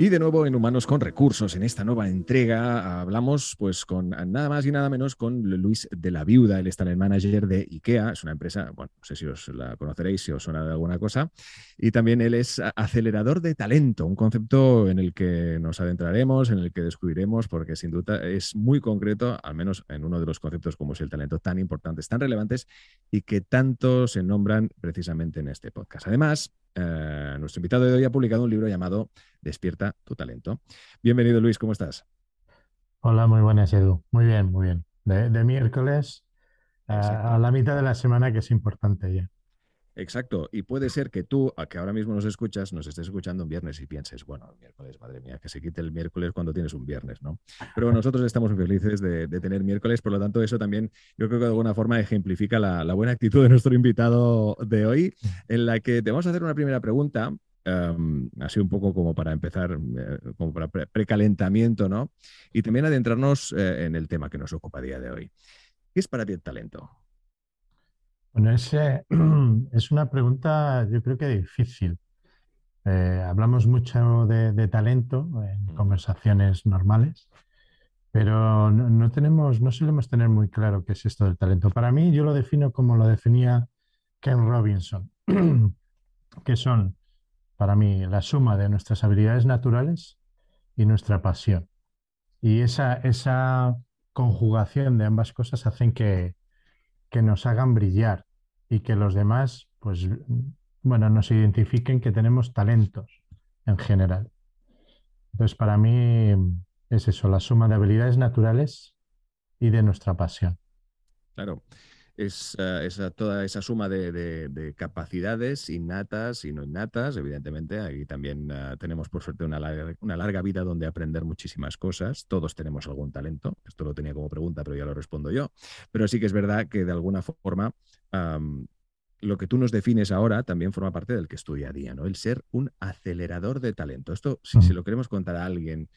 Y de nuevo en Humanos con Recursos, en esta nueva entrega, hablamos pues con nada más y nada menos con Luis de la Viuda, él está el manager de IKEA, es una empresa, bueno, no sé si os la conoceréis, si os suena de alguna cosa, y también él es acelerador de talento, un concepto en el que nos adentraremos, en el que descubriremos, porque sin duda es muy concreto, al menos en uno de los conceptos como es el talento, tan importantes, tan relevantes y que tanto se nombran precisamente en este podcast. Además, eh, nuestro invitado de hoy ha publicado un libro llamado Despierta tu talento. Bienvenido Luis, ¿cómo estás? Hola, muy buenas Edu. Muy bien, muy bien. De, miércoles a la mitad de la semana, que es importante ya. Exacto. Y puede ser que tú, a que ahora mismo nos escuchas, nos estés escuchando un viernes y pienses, bueno, el miércoles, madre mía, que se quite el miércoles cuando tienes un viernes, ¿no? Pero nosotros estamos felices de, tener miércoles, por lo tanto, eso también yo creo que de alguna forma ejemplifica la, buena actitud de nuestro invitado de hoy, en la que te vamos a hacer una primera pregunta. Um, así un poco como para empezar, eh, como para precalentamiento, ¿no? Y también adentrarnos eh, en el tema que nos ocupa a día de hoy. ¿Qué es para ti el talento? Bueno, ese, es una pregunta yo creo que difícil. Eh, hablamos mucho de, talento en conversaciones normales, pero no, tenemos, no solemos tener muy claro qué es esto del talento. Para mí, yo lo defino como lo definía Ken Robinson, que son, para mí, la suma de nuestras habilidades naturales y nuestra pasión. Y esa, esa conjugación de ambas cosas hacen que, que nos hagan brillar y que los demás, pues, bueno, nos identifiquen que tenemos talentos en general. Entonces, para mí es eso, la suma de habilidades naturales y de nuestra pasión. Claro, es toda esa suma de, capacidades innatas y no innatas, evidentemente. Aquí también eh, tenemos, por suerte, una larga, una larga, vida donde aprender muchísimas cosas. Todos tenemos algún talento. Esto lo tenía como pregunta, pero ya lo respondo yo. Pero sí que es verdad que de alguna forma lo que tú nos defines ahora también forma parte del que estudia a día, ¿no? El ser un acelerador de talento. Esto, si se lo queremos contar a alguien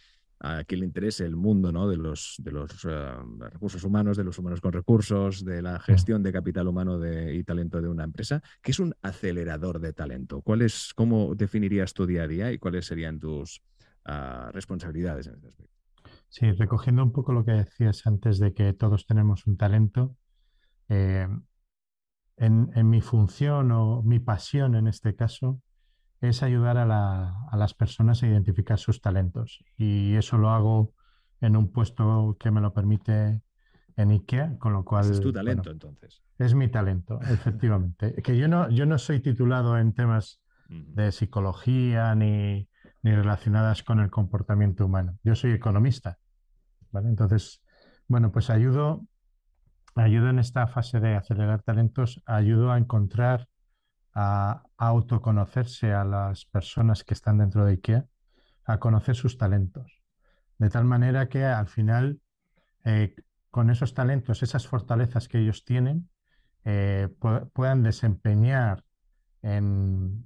a quien le interese el mundo ¿no? de los, de los eh, recursos humanos, de los humanos con recursos, de la gestión de capital humano y talento de una empresa, ¿qué es un acelerador de talento? ¿Cuál es, ¿Cómo definirías tu día a día y cuáles serían tus ah, responsabilidades en este aspecto? Sí, recogiendo un poco lo que decías antes de que todos tenemos un talento, eh, en, mi función o mi pasión en este caso es ayudar a, las personas a identificar sus talentos. Y eso lo hago en un puesto que me lo permite en IKEA, con lo cual... Es tu talento entonces. Es mi talento, efectivamente. que yo no, yo no soy titulado en temas de psicología ni, ni, relacionadas con el comportamiento humano. Yo soy economista. ¿vale? Entonces, bueno, pues ayudo ayudo en esta fase de acelerar talentos, ayudo a encontrar, a, autoconocerse a las personas que están dentro de IKEA, a conocer sus talentos. De tal manera que al final, eh, con esos talentos, esas fortalezas que ellos tienen, eh, puedan desempeñar en,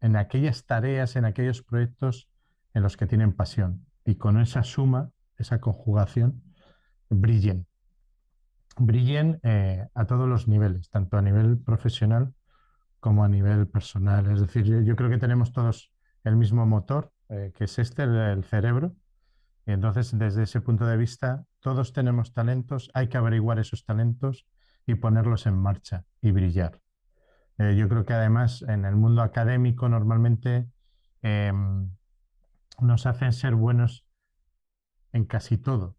en aquellas tareas, en aquellos proyectos en los que tienen pasión. Y con esa suma, esa conjugación, brillen brillen eh, a todos los niveles, tanto a nivel profesional como a nivel personal. Es decir, yo, creo que tenemos todos el mismo motor, eh, que es este, el, cerebro. Y entonces, desde ese punto de vista, todos tenemos talentos, hay que averiguar esos talentos y ponerlos en marcha y brillar. Eh, yo creo que además en el mundo académico normalmente em, nos hacen ser buenos en casi todo,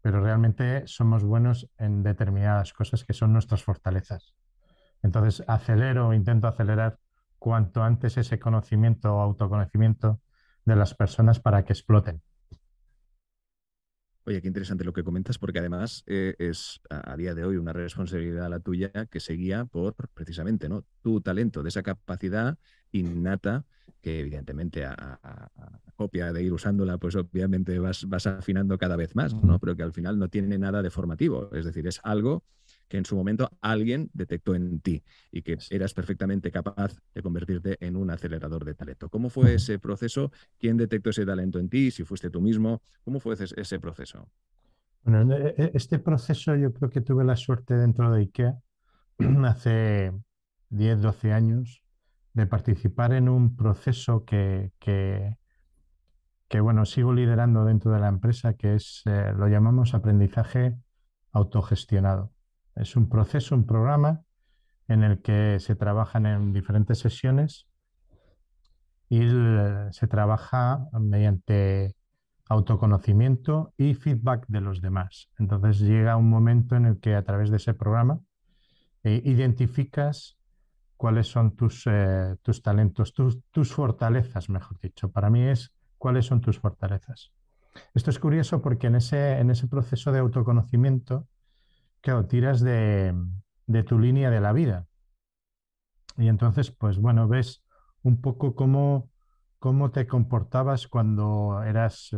pero realmente somos buenos en determinadas cosas que son nuestras fortalezas. Entonces, acelero, intento acelerar cuanto antes ese conocimiento o autoconocimiento de las personas para que exploten. Oye, qué interesante lo que comentas, porque además eh, es a, día de hoy una responsabilidad la tuya que se guía por precisamente ¿no? tu talento, de esa capacidad innata que evidentemente a, copia de ir usándola, pues obviamente vas, vas afinando cada vez más, ¿no? Pero que al final no tiene nada de formativo, es decir, es algo que en su momento alguien detectó en ti y que eras perfectamente capaz de convertirte en un acelerador de talento. ¿Cómo fue ese proceso? ¿Quién detectó ese talento en ti? Si fuiste tú mismo, ¿cómo fue ese, proceso? Bueno, e, e, este proceso yo creo que tuve la suerte dentro de IKEA hace 10, 12 años de participar en un proceso que, que, bueno, sigo liderando dentro de la empresa, que es, eh, lo llamamos aprendizaje autogestionado. Es un proceso, un programa en el que se trabajan en diferentes sesiones y se trabaja mediante autoconocimiento y feedback de los demás. Entonces llega un momento en el que a través de ese programa eh, identificas cuáles son tus, eh, tus talentos, tus, tus, fortalezas, mejor dicho. Para mí es cuáles son tus fortalezas. Esto es curioso porque en ese, en ese proceso de autoconocimiento claro, tiras de, tu línea de la vida. Y entonces, pues bueno, ves un poco cómo, cómo te comportabas cuando eras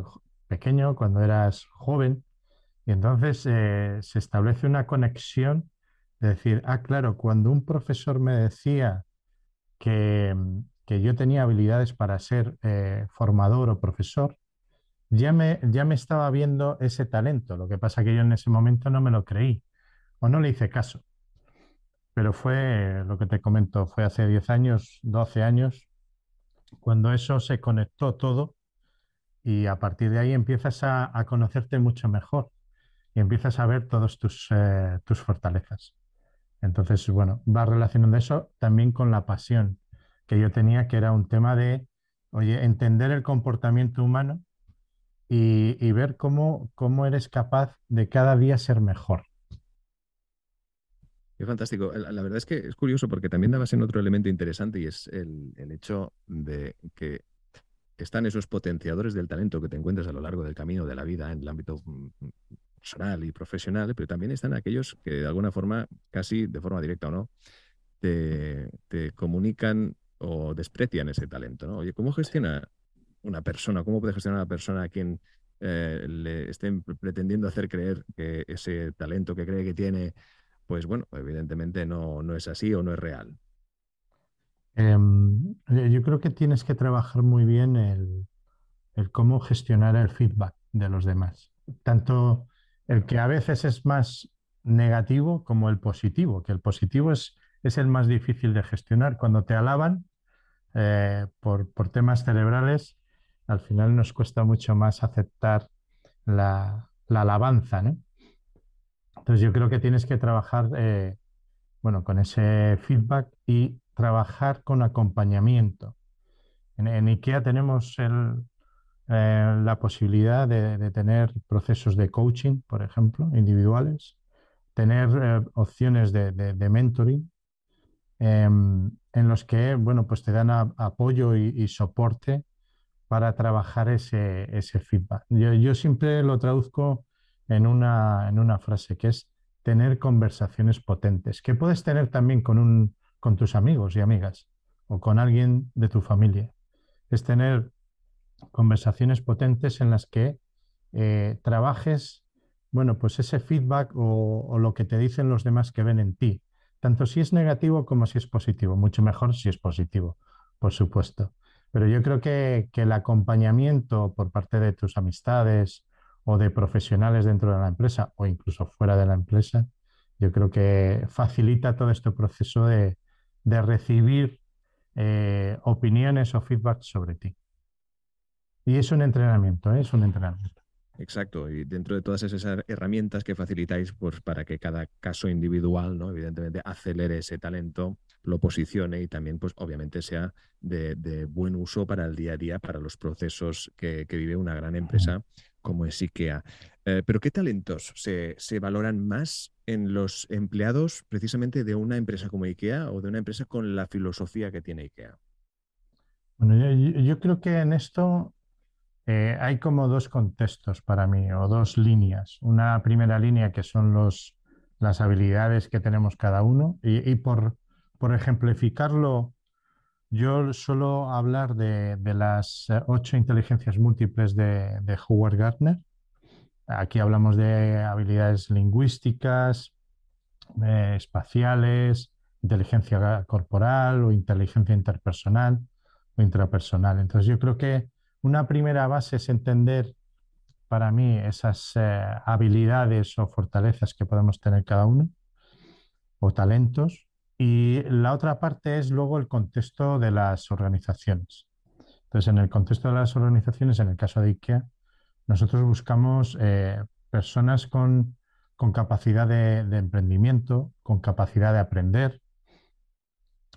pequeño, cuando eras joven. Y entonces eh, se establece una conexión de decir, ah, claro, cuando un profesor me decía que, yo tenía habilidades para ser eh, formador o profesor, ya me, ya me estaba viendo ese talento. Lo que pasa que yo en ese momento no me lo creí o no le hice caso. Pero fue lo que te comento, fue hace 10 años, 12 años, cuando eso se conectó todo y a partir de ahí empiezas a, conocerte mucho mejor y empiezas a ver todas tus, eh, tus fortalezas. Entonces, bueno, va relacionando eso también con la pasión que yo tenía, que era un tema de, oye, entender el comportamiento humano y, y ver cómo, cómo eres capaz de cada día ser mejor. Es fantástico. La, verdad es que es curioso porque también dabas en otro elemento interesante y es el, hecho de que están esos potenciadores del talento que te encuentras a lo largo del camino de la vida en el ámbito mm, mm, personal y profesional, pero también están aquellos que de alguna forma, casi de forma directa o no, te, comunican o desprecian ese talento. ¿no? Oye, ¿cómo gestiona una persona, cómo puede gestionar una persona a quien eh, le estén pretendiendo hacer creer que ese talento que cree que tiene pues bueno, evidentemente no, no es así o no es real. Em, yo creo que tienes que trabajar muy bien el, cómo gestionar el feedback de los demás. Tanto el que a veces es más negativo como el positivo, que el positivo es, es el más difícil de gestionar. Cuando te alaban eh, por, por, temas cerebrales, al final nos cuesta mucho más aceptar la, la alabanza, ¿no? Entonces yo creo que tienes que trabajar eh, bueno, con ese feedback y trabajar con acompañamiento. En, IKEA tenemos eh, la posibilidad de, tener procesos de coaching, por ejemplo, individuales, tener eh, opciones de, mentoring em, en los que bueno, pues te dan apoyo y, soporte para trabajar ese, feedback. Yo, yo siempre lo traduzco en una, en una frase, que es tener conversaciones potentes, que puedes tener también con, un, con tus amigos y amigas o con alguien de tu familia. Es tener conversaciones potentes en las que eh, trabajes, bueno, pues ese feedback o, lo que te dicen los demás que ven en ti, tanto si es negativo como si es positivo, mucho mejor si es positivo, por supuesto. Pero yo creo que, que el acompañamiento por parte de tus amistades, o de profesionales dentro de la empresa o incluso fuera de la empresa, yo creo que facilita todo este proceso de, recibir eh, opiniones o feedback sobre ti. Y es un entrenamiento, ¿eh? es un entrenamiento. Exacto, y dentro de todas esas herramientas que facilitáis pues, para que cada caso individual, ¿no? evidentemente, acelere ese talento, lo posicione y también, pues, obviamente, sea de, buen uso para el día a día, para los procesos que, que vive una gran empresa como es IKEA. Eh, pero ¿qué talentos se, valoran más en los empleados precisamente de una empresa como IKEA o de una empresa con la filosofía que tiene IKEA? Bueno, yo, creo que en esto eh, hay como dos contextos para mí o dos líneas. Una primera línea que son los, las habilidades que tenemos cada uno y, por, por, ejemplificarlo, yo suelo hablar de, las eh, ocho inteligencias múltiples de, de Howard Gardner. Aquí hablamos de habilidades lingüísticas, eh, espaciales, inteligencia corporal o inteligencia interpersonal o intrapersonal. Entonces yo creo que una primera base es entender para mí esas eh, habilidades o fortalezas que podemos tener cada uno o talentos. Y la otra parte es luego el contexto de las organizaciones. Entonces, en el contexto de las organizaciones, en el caso de IKEA, nosotros buscamos eh, personas con, capacidad de, emprendimiento, con capacidad de aprender,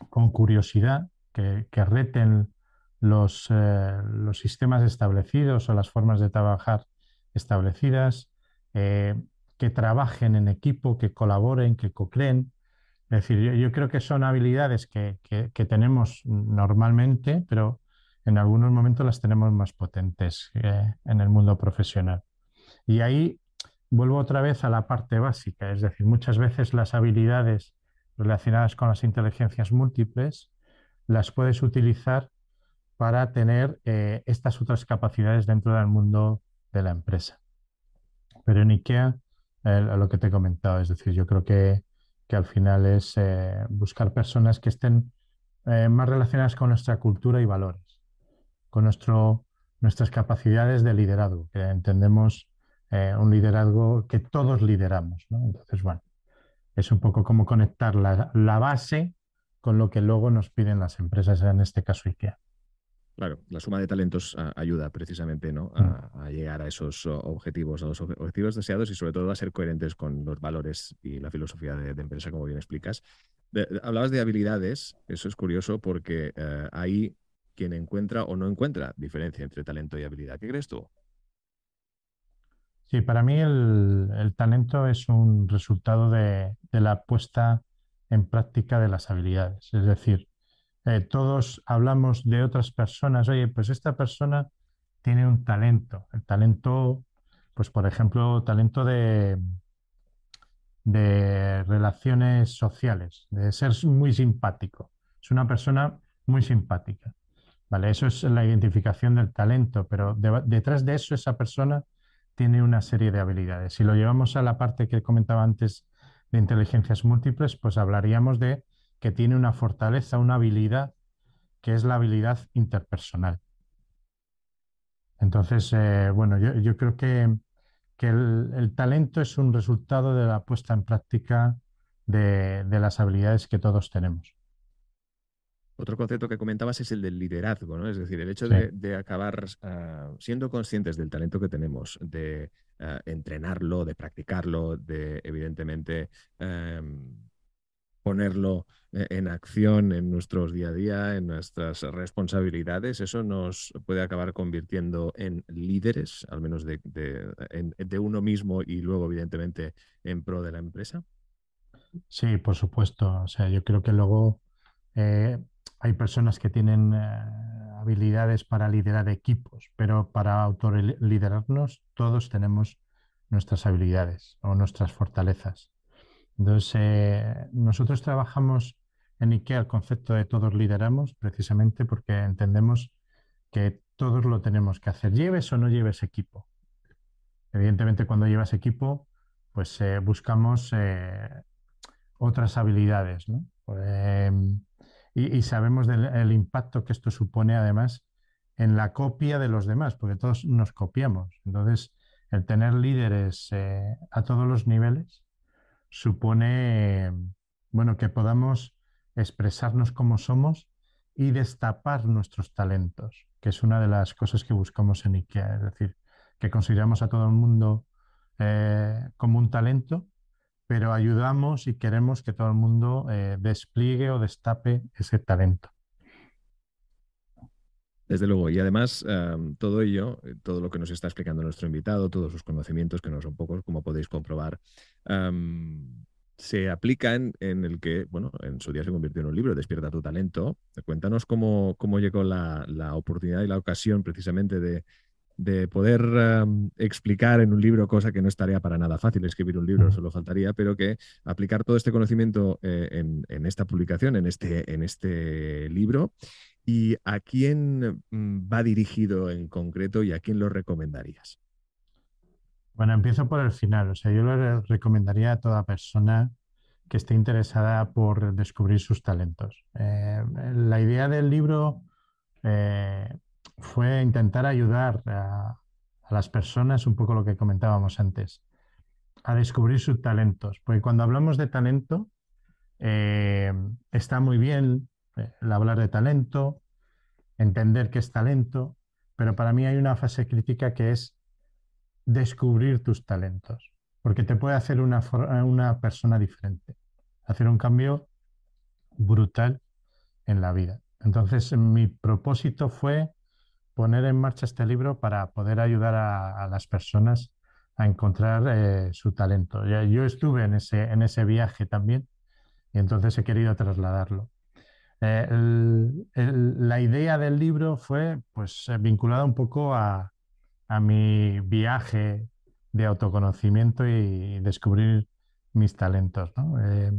con curiosidad, que, que reten los, eh, los, sistemas establecidos o las formas de trabajar establecidas, eh, que trabajen en equipo, que colaboren, que co-creen. Es decir, yo, creo que son habilidades que, que, tenemos normalmente, pero en algunos momentos las tenemos más potentes eh, en el mundo profesional. Y ahí vuelvo otra vez a la parte básica, es decir, muchas veces las habilidades relacionadas con las inteligencias múltiples las puedes utilizar para tener eh, estas otras capacidades dentro del mundo de la empresa. Pero en IKEA, lo que te he comentado, es decir, yo creo que, que al final es eh, buscar personas que estén eh, más relacionadas con nuestra cultura y valores, con nuestro, nuestras capacidades de liderazgo, que entendemos un liderazgo que todos lideramos. Entonces, bueno, es un poco como conectar la, la base con lo que luego nos piden las empresas, en este caso IKEA. Claro, la suma de talentos ah, ayuda precisamente ¿no? Mm. a, llegar a esos objetivos, a los objetivos deseados y sobre todo a ser coherentes con los valores y la filosofía de, empresa, como bien explicas. hablabas de habilidades, eso es curioso porque eh, hay quien encuentra o no encuentra diferencia entre talento y habilidad. ¿Qué crees tú? Sí, para mí el, talento es un resultado de, de la puesta en práctica de las habilidades. Es decir, eh, todos hablamos de otras personas, oye, pues esta persona tiene un talento, el talento, pues por ejemplo, talento de, de relaciones sociales, de ser muy simpático. Es una persona muy simpática. Vale, eso es la identificación del talento, pero detrás de eso esa persona tiene una serie de habilidades. Si lo llevamos a la parte que comentaba antes de inteligencias múltiples, pues hablaríamos de que tiene una fortaleza, una habilidad, que es la habilidad interpersonal. Entonces, eh, bueno, yo, creo que, el, talento es un resultado de la puesta en práctica de, las habilidades que todos tenemos. Otro concepto que comentabas es el del liderazgo, ¿no? Es decir, el hecho de, acabar ah, siendo conscientes del talento que tenemos, de ah, entrenarlo, de practicarlo, de evidentemente em, ponerlo eh, en acción en nuestros día a día, en nuestras responsabilidades, eso nos puede acabar convirtiendo en líderes, al menos de, de, uno mismo y luego, evidentemente, en pro de la empresa. Sí, por supuesto. O sea, yo creo que luego eh, hay personas que tienen eh, habilidades para liderar equipos, pero para autoliderarnos todos tenemos nuestras habilidades o nuestras fortalezas. Entonces, eh, nosotros trabajamos en IKEA el concepto de todos lideramos precisamente porque entendemos que todos lo tenemos que hacer, lleves o no lleves equipo. Evidentemente, cuando llevas equipo, pues eh, buscamos eh, otras habilidades, ¿no? Em, y, sabemos del impacto que esto supone además en la copia de los demás, porque todos nos copiamos. Entonces, el tener líderes a todos los niveles supone, bueno, que podamos expresarnos como somos y destapar nuestros talentos, que es una de las cosas que buscamos en IKEA, es decir, que consideramos a todo el mundo eh, como un talento, pero ayudamos y queremos que todo el mundo eh, despliegue o destape ese talento. Desde luego, y además todo ello, eh, todo lo que nos está explicando nuestro invitado, todos sus conocimientos, que no son pocos, como podéis comprobar, se aplican en el que, bueno, en su día se convirtió en un libro, Despierta tu talento. Cuéntanos cómo, cómo llegó la, oportunidad y la ocasión precisamente de, de poder explicar en un libro, cosa que no estaría para nada fácil escribir un libro, solo faltaría, pero que aplicar todo este conocimiento eh, en, esta publicación, en este, en este libro. ¿Y a quién mm, va dirigido en concreto y a quién lo recomendarías? Bueno, empiezo por el final. O sea, yo le recomendaría a toda persona que esté interesada por descubrir sus talentos. Eh, la idea del libro eh, fue intentar ayudar a, las personas, un poco lo que comentábamos antes, a descubrir sus talentos. Porque cuando hablamos de talento, eh, está muy bien el hablar de talento, entender qué es talento, pero para mí hay una fase crítica que es descubrir tus talentos, porque te puede hacer una, una persona diferente, hacer un cambio brutal en la vida. Entonces, mi propósito fue poner en marcha este libro para poder ayudar a, las personas a encontrar eh, su talento. Yo estuve en ese, en ese viaje también y entonces he querido trasladarlo. Eh, la idea del libro fue pues, vinculada un poco a, a mi viaje de autoconocimiento y descubrir mis talentos. Eh,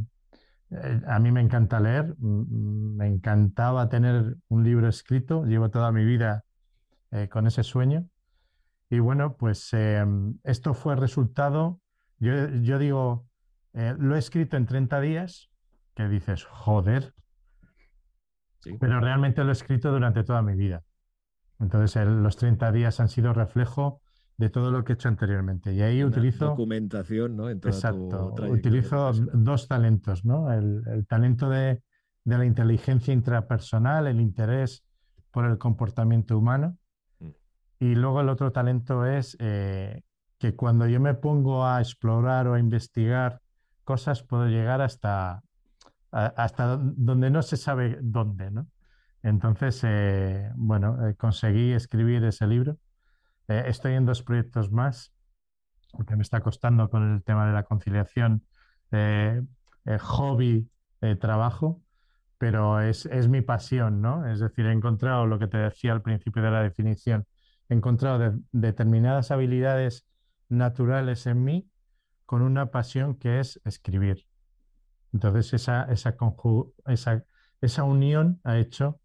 eh, a mí me encanta leer, me encantaba tener un libro escrito, llevo toda mi vida eh, con ese sueño. Y bueno, pues esto fue resultado, yo, yo digo, lo he escrito en 30 días, que dices, joder, pero realmente lo he escrito durante toda mi vida. Entonces, los 30 días han sido reflejo de todo lo que he hecho anteriormente. Y ahí utilizo... Documentación, ¿no? exacto. utilizo dos talentos, ¿no? El, talento de, la inteligencia intrapersonal, el interés por el comportamiento humano. Mm. Y luego el otro talento es eh, que cuando yo me pongo a explorar o a investigar cosas, puedo llegar hasta, hasta donde no se sabe dónde, ¿no? Entonces, eh, bueno, eh, conseguí escribir ese libro. Eh, estoy en dos proyectos más, porque me está costando con el tema de la conciliación hobby, trabajo, pero es, mi pasión, ¿no? Es decir, he encontrado lo que te decía al principio de la definición, he encontrado determinadas habilidades naturales en mí con una pasión que es escribir. Entonces, esa, esa, esa, esa unión ha hecho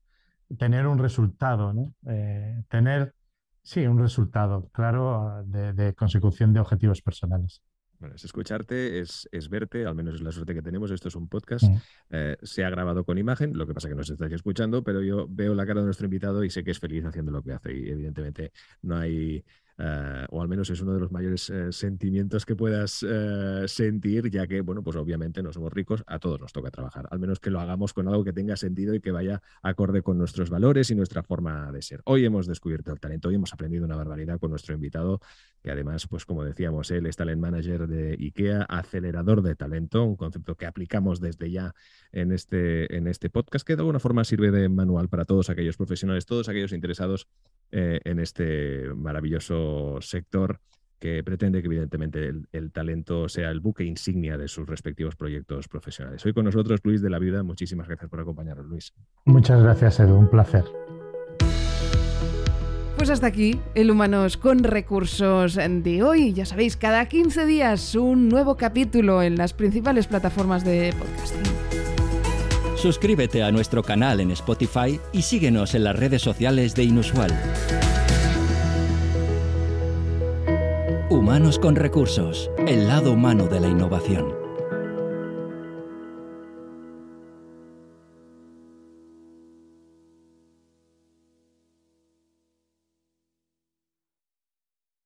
tener un resultado, ¿no? Eh, tener, sí, un resultado claro de, consecución de objetivos personales. Bueno, es escucharte, es, verte, al menos es la suerte que tenemos. Esto es un podcast, mm. eh, se ha grabado con imagen, lo que pasa que no se estáis escuchando, pero yo veo la cara de nuestro invitado y sé que es feliz haciendo lo que hace y evidentemente no hay eh, o al menos es uno de los mayores eh, sentimientos que puedas eh, sentir, ya que, bueno, pues obviamente no somos ricos, a todos nos toca trabajar, al menos que lo hagamos con algo que tenga sentido y que vaya acorde con nuestros valores y nuestra forma de ser. Hoy hemos descubierto el talento, hoy hemos aprendido una barbaridad con nuestro invitado, que además, pues como decíamos, él es talent manager de IKEA, acelerador de talento, un concepto que aplicamos desde ya en este, en este podcast, que de alguna forma sirve de manual para todos aquellos profesionales, todos aquellos interesados en este maravilloso sector que pretende que evidentemente el, talento sea el buque insignia de sus respectivos proyectos profesionales. Hoy con nosotros Luis de la Vida, muchísimas gracias por acompañarnos, Luis. Muchas gracias, Edu, un placer. Pues hasta aquí el Humanos con Recursos de hoy. Ya sabéis, cada 15 días un nuevo capítulo en las principales plataformas de podcasting. Suscríbete a nuestro canal en Spotify y síguenos en las redes sociales de Inusual. Humanos con recursos, el lado humano de la innovación.